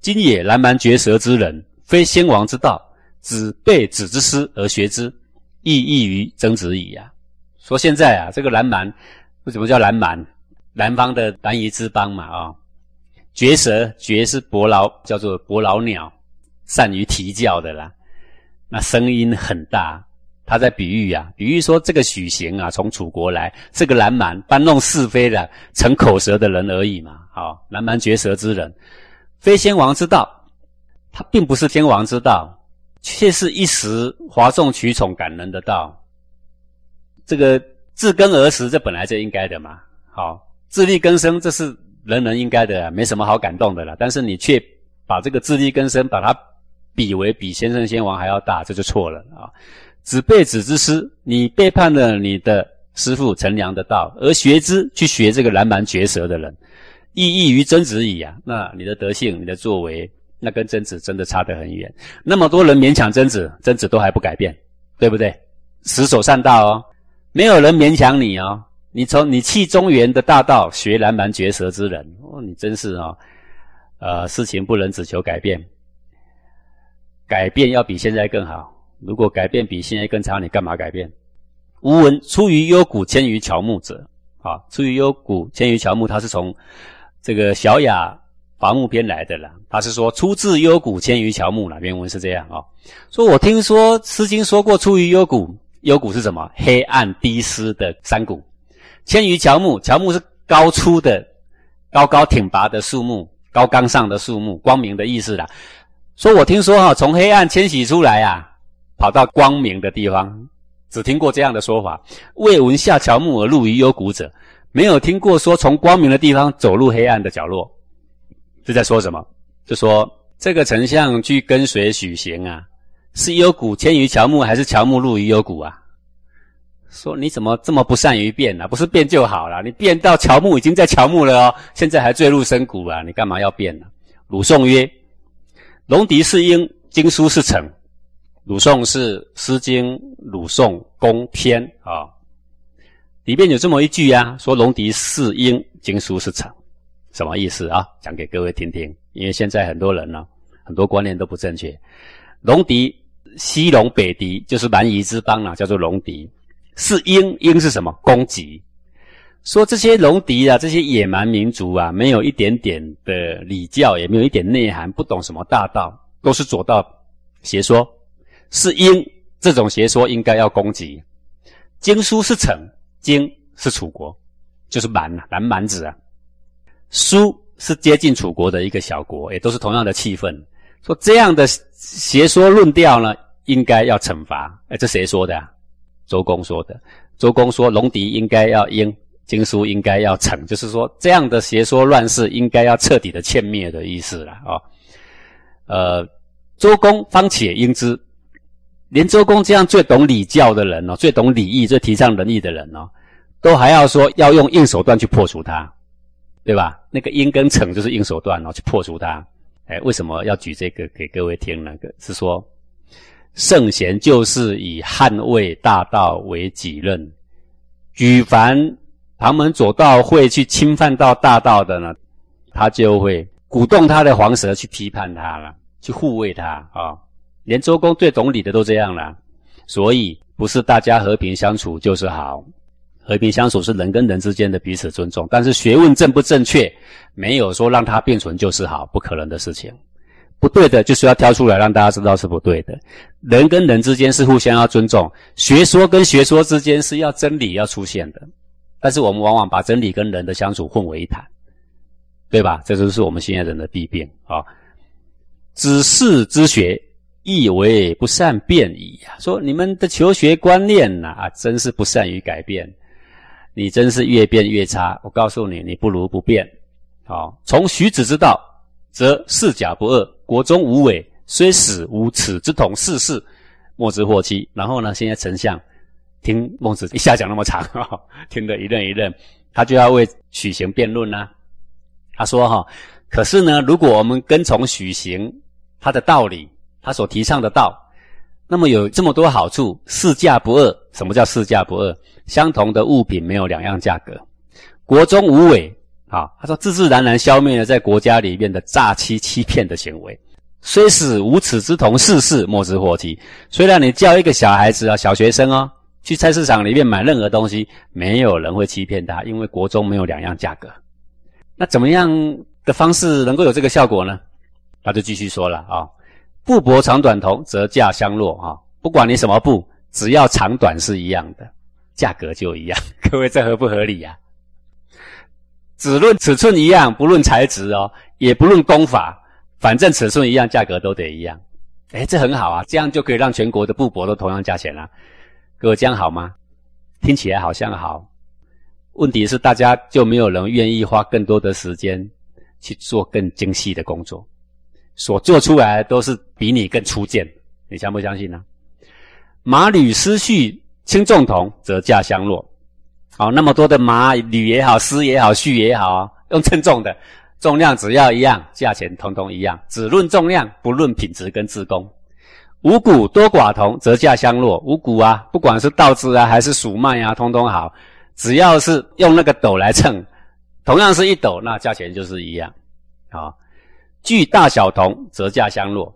今也南蛮绝舌之人，非先王之道，子背子之师而学之，亦异于曾子矣啊。说现在啊，这个南蛮为什么叫南蛮？南方的蛮夷之邦嘛啊，绝舌绝是伯劳，叫做伯劳鸟，善于啼叫的啦。那声音很大，他在比喻啊，比喻说这个许行啊，从楚国来，这个南蛮搬弄是非的，逞口舌的人而已嘛。好，南蛮绝舌之人，非先王之道，他并不是天王之道，却是一时哗众取宠、感人的道。这个自耕而食，这本来就应该的嘛。好。自力更生，这是人人应该的，没什么好感动的了。但是你却把这个自力更生，把它比为比先圣先王还要大，这就错了啊！子背子之师，你背叛了你的师傅陈良的道，而学之去学这个蓝蛮绝舌的人，意异于曾子矣啊！那你的德性，你的作为，那跟曾子真的差得很远。那么多人勉强曾子，曾子都还不改变，对不对？死守善道哦，没有人勉强你哦。你从你弃中原的大道学南蛮绝舌之人哦，你真是哦，呃，事情不能只求改变，改变要比现在更好。如果改变比现在更差，你干嘛改变？吾闻出于幽谷，迁于乔木者，啊，出于幽谷，迁于乔木，他是从这个小雅伐木篇来的啦。他是说出自幽谷，迁于乔木了。原文是这样啊，说我听说《诗经》说过，出于幽谷，幽谷是什么？黑暗低湿的山谷。迁于乔木，乔木是高出的、高高挺拔的树木，高冈上的树木，光明的意思啦。说我听说哈，从黑暗迁徙出来啊，跑到光明的地方，只听过这样的说法。未闻下乔木而入于幽谷者，没有听过说从光明的地方走入黑暗的角落。这在说什么？就说这个丞相去跟随许行啊，是幽谷迁于乔木，还是乔木入于幽谷啊？说你怎么这么不善于变呢？不是变就好了，你变到乔木已经在乔木了哦，现在还坠入深谷啊，你干嘛要变呢？鲁宋曰：“龙笛是鹰，经书是成。”鲁宋是《诗经》鲁宋公篇啊，里面有这么一句啊，说龙笛是鹰，经书是成，什么意思啊？讲给各位听听，因为现在很多人呢，很多观念都不正确。龙笛西龙北狄，就是蛮夷之邦啊，叫做龙笛。是鹰，鹰是什么？攻击。说这些龙狄啊，这些野蛮民族啊，没有一点点的礼教，也没有一点内涵，不懂什么大道，都是左道邪说。是鹰这种邪说应该要攻击。经书是成，荆是楚国，就是蛮啊，南蛮子啊。苏是接近楚国的一个小国，也都是同样的气氛。说这样的邪说论调呢，应该要惩罚。哎，这谁说的啊？周公说的，周公说龙狄应该要应，经书应该要惩，就是说这样的邪说乱世应该要彻底的歼灭的意思了啊。呃，周公方且应之，连周公这样最懂礼教的人哦，最懂礼义、最提倡仁义的人哦，都还要说要用硬手段去破除他，对吧？那个应跟惩就是硬手段哦，去破除他。哎，为什么要举这个给各位听？那个是说。圣贤就是以捍卫大道为己任，举凡旁门左道会去侵犯到大道的呢，他就会鼓动他的黄蛇去批判他了，去护卫他啊。连周公最懂礼的都这样了，所以不是大家和平相处就是好，和平相处是人跟人之间的彼此尊重。但是学问正不正确，没有说让它并存就是好，不可能的事情。不对的，就是要挑出来让大家知道是不对的。人跟人之间是互相要尊重，学说跟学说之间是要真理要出现的。但是我们往往把真理跟人的相处混为一谈，对吧？这就是我们现在人的弊病啊！子事之学，亦为不善变矣啊！说你们的求学观念呐，啊，真是不善于改变，你真是越变越差。我告诉你，你不如不变。好，从徐子之道。则四假不恶，国中无伪，虽死无耻之统，世事莫之祸期。然后呢，现在丞相听孟子一下讲那么长，听得一愣一愣，他就要为许行辩论呐。他说：“哈，可是呢，如果我们跟从许行他的道理，他所提倡的道，那么有这么多好处，四价不二。什么叫四价不二？相同的物品没有两样价格。国中无伪。”啊，他说自自然然消灭了在国家里面的诈欺欺骗的行为。虽使无耻之童事事莫之祸及。虽然你叫一个小孩子啊，小学生哦，去菜市场里面买任何东西，没有人会欺骗他，因为国中没有两样价格。那怎么样的方式能够有这个效果呢？他就继续说了啊，布帛长短同，则价相若啊。不管你什么布，只要长短是一样的，价格就一样。各位这合不合理呀？只论尺寸一样，不论材质哦，也不论工法。反正尺寸一样，价格都得一样。哎，这很好啊，这样就可以让全国的布帛都同样价钱了。各位这样好吗？听起来好像好。问题是大家就没有人愿意花更多的时间去做更精细的工作，所做出来都是比你更粗贱。你相不相信呢？马履丝絮轻重同，则价相若。好，那么多的马履也好，丝也好，絮也好，用称重的。重量只要一样，价钱通通一样，只论重量，不论品质跟自工。五谷多寡同，则价相若。五谷啊，不管是稻子啊，还是黍麦啊，通通好，只要是用那个斗来称，同样是一斗，那价钱就是一样。好，具大小同，则价相若。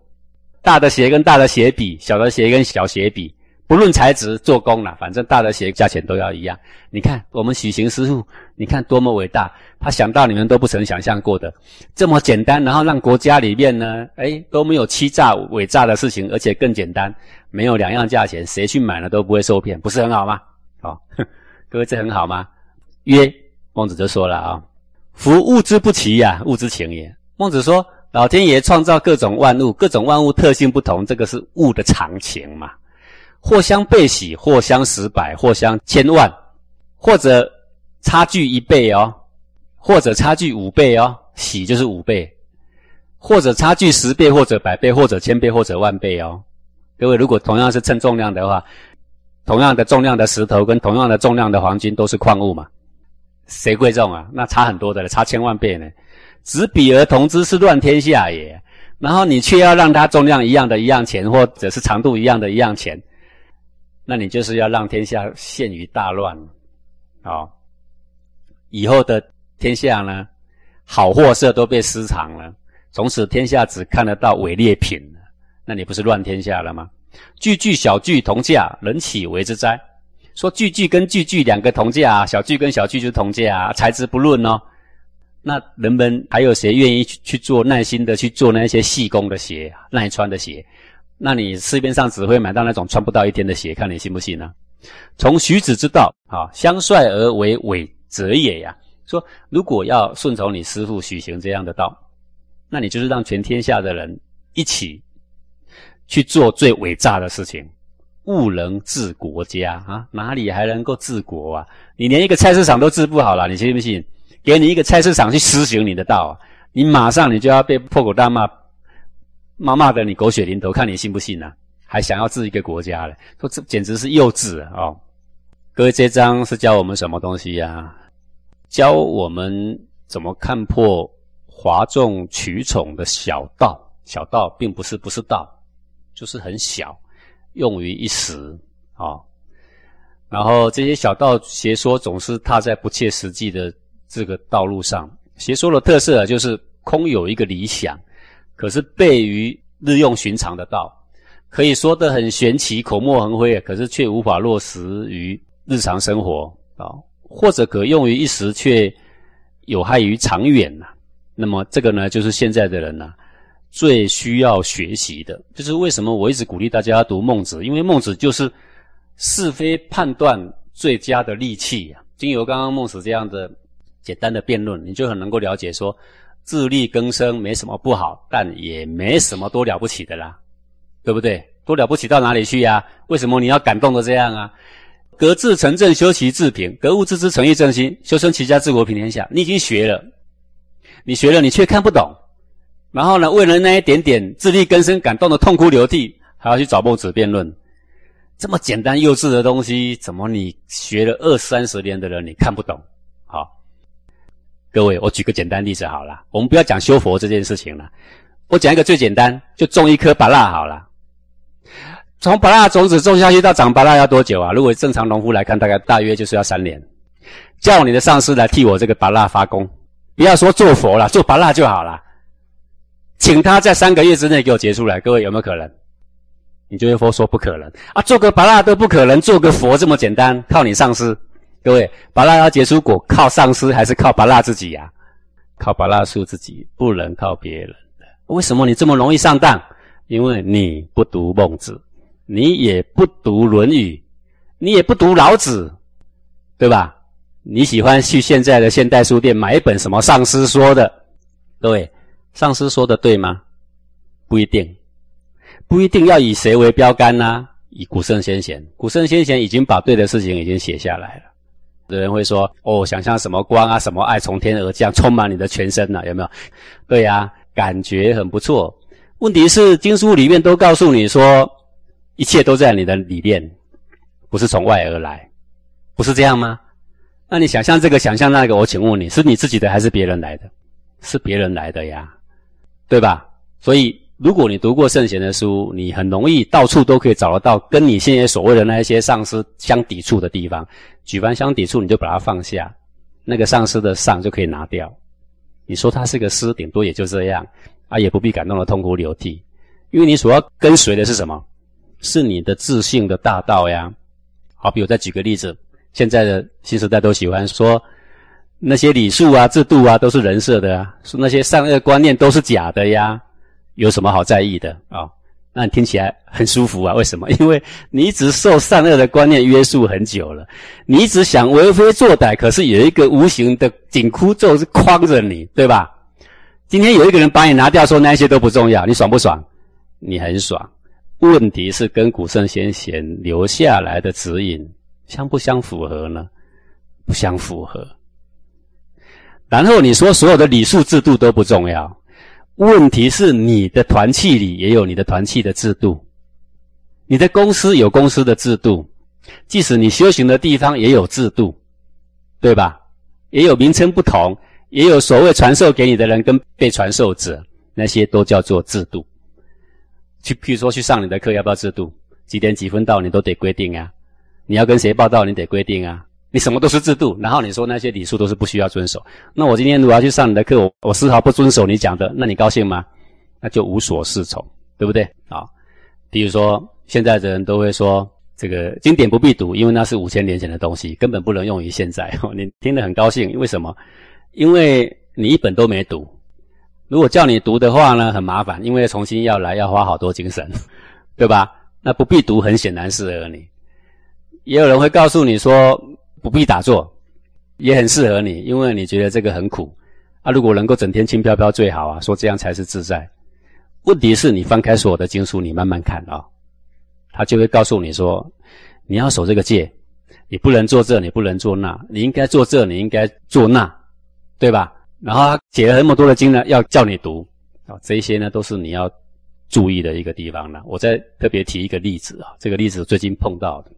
大的鞋跟大的鞋比，小的鞋跟小鞋比。不论材质、做工了，反正大的鞋价钱都要一样。你看我们许行师傅，你看多么伟大，他想到你们都不曾想象过的，这么简单，然后让国家里面呢，哎都没有欺诈伪诈的事情，而且更简单，没有两样价钱，谁去买了都不会受骗，不是很好吗？好，各位这很好吗？曰，孟子就说了啊，夫物之不齐呀，物之情也。孟子说，老天爷创造各种万物，各种万物特性不同，这个是物的常情嘛。或相倍喜，或相十百，或相千万，或者差距一倍哦，或者差距五倍哦，喜就是五倍，或者差距十倍，或者百倍，或者千倍，或者万倍哦。各位，如果同样是称重量的话，同样的重量的石头跟同样的重量的黄金都是矿物嘛，谁贵重啊？那差很多的，差千万倍呢。执彼而同之，是乱天下也。然后你却要让它重量一样的一样钱，或者是长度一样的一样钱。那你就是要让天下陷于大乱，哦！以后的天下呢，好货色都被私藏了，从此天下只看得到伪劣品。那你不是乱天下了吗？句句小句同价，人岂为之哉？说句句跟句句两个同价，小句跟小句就同价，材质不论哦。那人们还有谁愿意去去做耐心的去做那些细工的鞋，耐穿的鞋？那你市面上只会买到那种穿不到一天的鞋，看你信不信呢？从徐子之道啊，相率而为伪者也呀。说如果要顺从你师父许行这样的道，那你就是让全天下的人一起去做最伟大的事情，勿能治国家啊！哪里还能够治国啊？你连一个菜市场都治不好了，你信不信？给你一个菜市场去施行你的道，你马上你就要被破口大骂。骂骂的你狗血淋头，看你信不信呢？还想要治一个国家嘞？说这简直是幼稚啊！各位，这章是教我们什么东西呀？教我们怎么看破哗众取宠的小道。小道并不是不是道，就是很小，用于一时啊。然后这些小道邪说总是踏在不切实际的这个道路上。邪说的特色啊就是空有一个理想。可是悖于日用寻常的道，可以说得很玄奇、口沫横飞，可是却无法落实于日常生活啊，或者可用于一时，却有害于长远呐。那么这个呢，就是现在的人呐，最需要学习的，就是为什么我一直鼓励大家读孟子，因为孟子就是是非判断最佳的利器呀。经由刚刚孟子这样的简单的辩论，你就很能够了解说。自力更生没什么不好，但也没什么多了不起的啦，对不对？多了不起到哪里去呀？为什么你要感动的这样啊？格致成正，修齐治平，格物致知，诚意正心，修身齐家治国平天下。你已经学了，你学了，你却看不懂。然后呢，为了那一点点自力更生，感动的痛哭流涕，还要去找孟子辩论，这么简单幼稚的东西，怎么你学了二三十年的人你看不懂？各位，我举个简单例子好了，我们不要讲修佛这件事情了，我讲一个最简单，就种一颗芭辣好了。从芭辣种子种下去到长芭辣要多久啊？如果正常农夫来看，大概大约就是要三年。叫你的上司来替我这个芭辣发功，不要说做佛了，做拔蜡就好了。请他在三个月之内给我结出来，各位有没有可能？你就会佛说不可能啊，做个拔蜡都不可能，做个佛这么简单，靠你上司。各位，拔蜡要结出果，靠上师还是靠拔蜡自己呀？靠拔蜡树自己，不能靠别人的。为什么你这么容易上当？因为你不读孟子，你也不读论语，你也不读老子，对吧？你喜欢去现在的现代书店买一本什么上师说的？各位，上师说的对吗？不一定，不一定要以谁为标杆呢？以古圣先贤，古圣先贤已经把对的事情已经写下来了。有人会说：“哦，想象什么光啊，什么爱从天而降，充满你的全身呢？有没有？”对呀，感觉很不错。问题是经书里面都告诉你说，一切都在你的里面，不是从外而来，不是这样吗？那你想象这个，想象那个，我请问你是你自己的还是别人来的？是别人来的呀，对吧？所以，如果你读过圣贤的书，你很容易到处都可以找得到跟你现在所谓的那一些上司相抵触的地方。举凡相抵触，你就把它放下，那个上司的上就可以拿掉。你说他是个师，顶多也就这样啊，也不必感动的痛哭流涕，因为你所要跟随的是什么？是你的自信的大道呀。好，比如再举个例子。现在的新时代都喜欢说那些礼数啊、制度啊都是人设的啊，说那些善恶观念都是假的呀，有什么好在意的啊？那你听起来很舒服啊？为什么？因为你一直受善恶的观念约束很久了，你一直想为非作歹，可是有一个无形的紧箍咒是框着你，对吧？今天有一个人把你拿掉，说那些都不重要，你爽不爽？你很爽。问题是跟古圣先贤留下来的指引。相不相符合呢？不相符合。然后你说所有的礼数制度都不重要，问题是你的团契里也有你的团契的制度，你的公司有公司的制度，即使你修行的地方也有制度，对吧？也有名称不同，也有所谓传授给你的人跟被传授者，那些都叫做制度。去，譬如说去上你的课要不要制度？几点几分到你都得规定啊。你要跟谁报道，你得规定啊！你什么都是制度，然后你说那些礼数都是不需要遵守。那我今天如果要去上你的课，我我丝毫不遵守你讲的，那你高兴吗？那就无所适从，对不对？啊，比如说现在的人都会说，这个经典不必读，因为那是五千年前的东西，根本不能用于现在。你听得很高兴，为什么？因为你一本都没读。如果叫你读的话呢，很麻烦，因为重新要来，要花好多精神，对吧？那不必读，很显然适合你。也有人会告诉你说不必打坐，也很适合你，因为你觉得这个很苦啊。如果能够整天轻飘飘最好啊，说这样才是自在。问题是你翻开所有的经书，你慢慢看啊，他就会告诉你说你要守这个戒，你不能做这，你不能做那，你应该做这，你应该做那，对吧？然后他写了那么多的经呢，要叫你读啊，这些呢都是你要注意的一个地方呢。我再特别提一个例子啊，这个例子最近碰到的。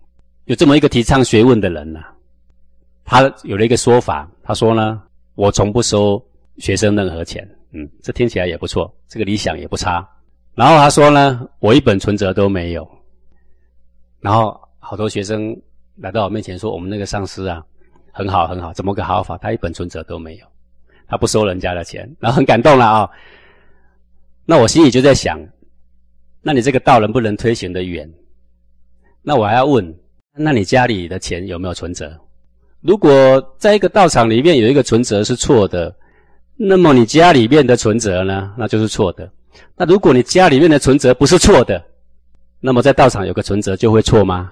有这么一个提倡学问的人呢，他有了一个说法，他说呢，我从不收学生任何钱，嗯，这听起来也不错，这个理想也不差。然后他说呢，我一本存折都没有。然后好多学生来到我面前说，我们那个上司啊，很好很好，怎么个好法？他一本存折都没有，他不收人家的钱，然后很感动了啊。那我心里就在想，那你这个道能不能推行的远？那我还要问。那你家里的钱有没有存折？如果在一个道场里面有一个存折是错的，那么你家里面的存折呢？那就是错的。那如果你家里面的存折不是错的，那么在道场有个存折就会错吗？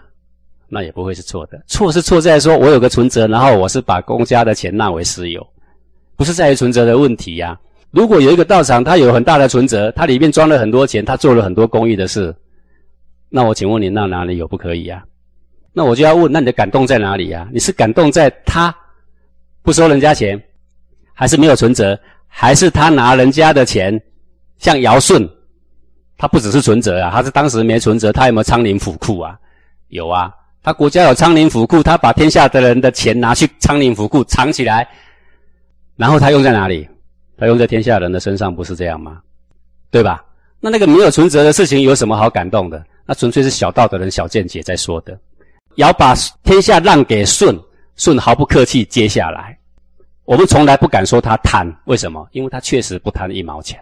那也不会是错的。错是错在说我有个存折，然后我是把公家的钱纳为私有，不是在于存折的问题呀。如果有一个道场，它有很大的存折，它里面装了很多钱，它做了很多公益的事，那我请问你，那哪里有不可以呀？那我就要问，那你的感动在哪里呀？你是感动在他不收人家钱，还是没有存折，还是他拿人家的钱像尧舜？他不只是存折啊，他是当时没存折，他有没有仓廪府库啊？有啊，他国家有仓廪府库，他把天下的人的钱拿去仓廪府库藏起来，然后他用在哪里？他用在天下人的身上，不是这样吗？对吧？那那个没有存折的事情有什么好感动的？那纯粹是小道的人小见解在说的。要把天下让给舜，舜毫不客气接下来，我们从来不敢说他贪，为什么？因为他确实不贪一毛钱，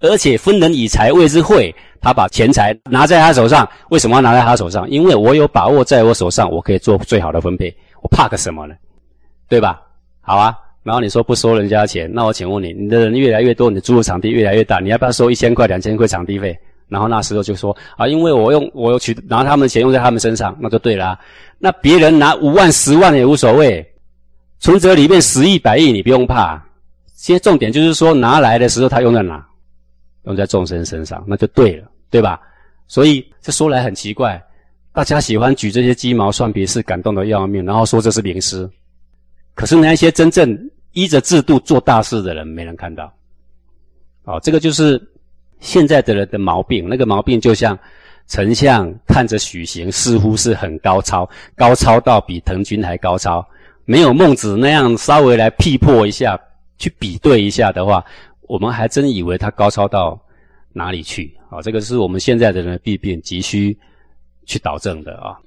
而且分人以财谓之惠，他把钱财拿在他手上，为什么要拿在他手上？因为我有把握在我手上，我可以做最好的分配，我怕个什么呢？对吧？好啊，然后你说不收人家钱，那我请问你，你的人越来越多，你的租的场地越来越大，你要不要收一千块、两千块场地费？然后那时候就说啊，因为我用我有取拿他们的钱用在他们身上，那就对了。那别人拿五万、十万也无所谓。存折里面十亿、百亿，你不用怕。现在重点就是说，拿来的时候他用在哪？用在众生身上，那就对了，对吧？所以这说来很奇怪，大家喜欢举这些鸡毛蒜皮事，感动的要命，然后说这是名师。可是那些真正依着制度做大事的人，没人看到。哦，这个就是现在的人的毛病。那个毛病就像丞相看着许行，似乎是很高超，高超到比滕君还高超。没有孟子那样稍微来批破一下，去比对一下的话，我们还真以为他高超到哪里去啊？这个是我们现在的人的弊病，急需去导正的啊。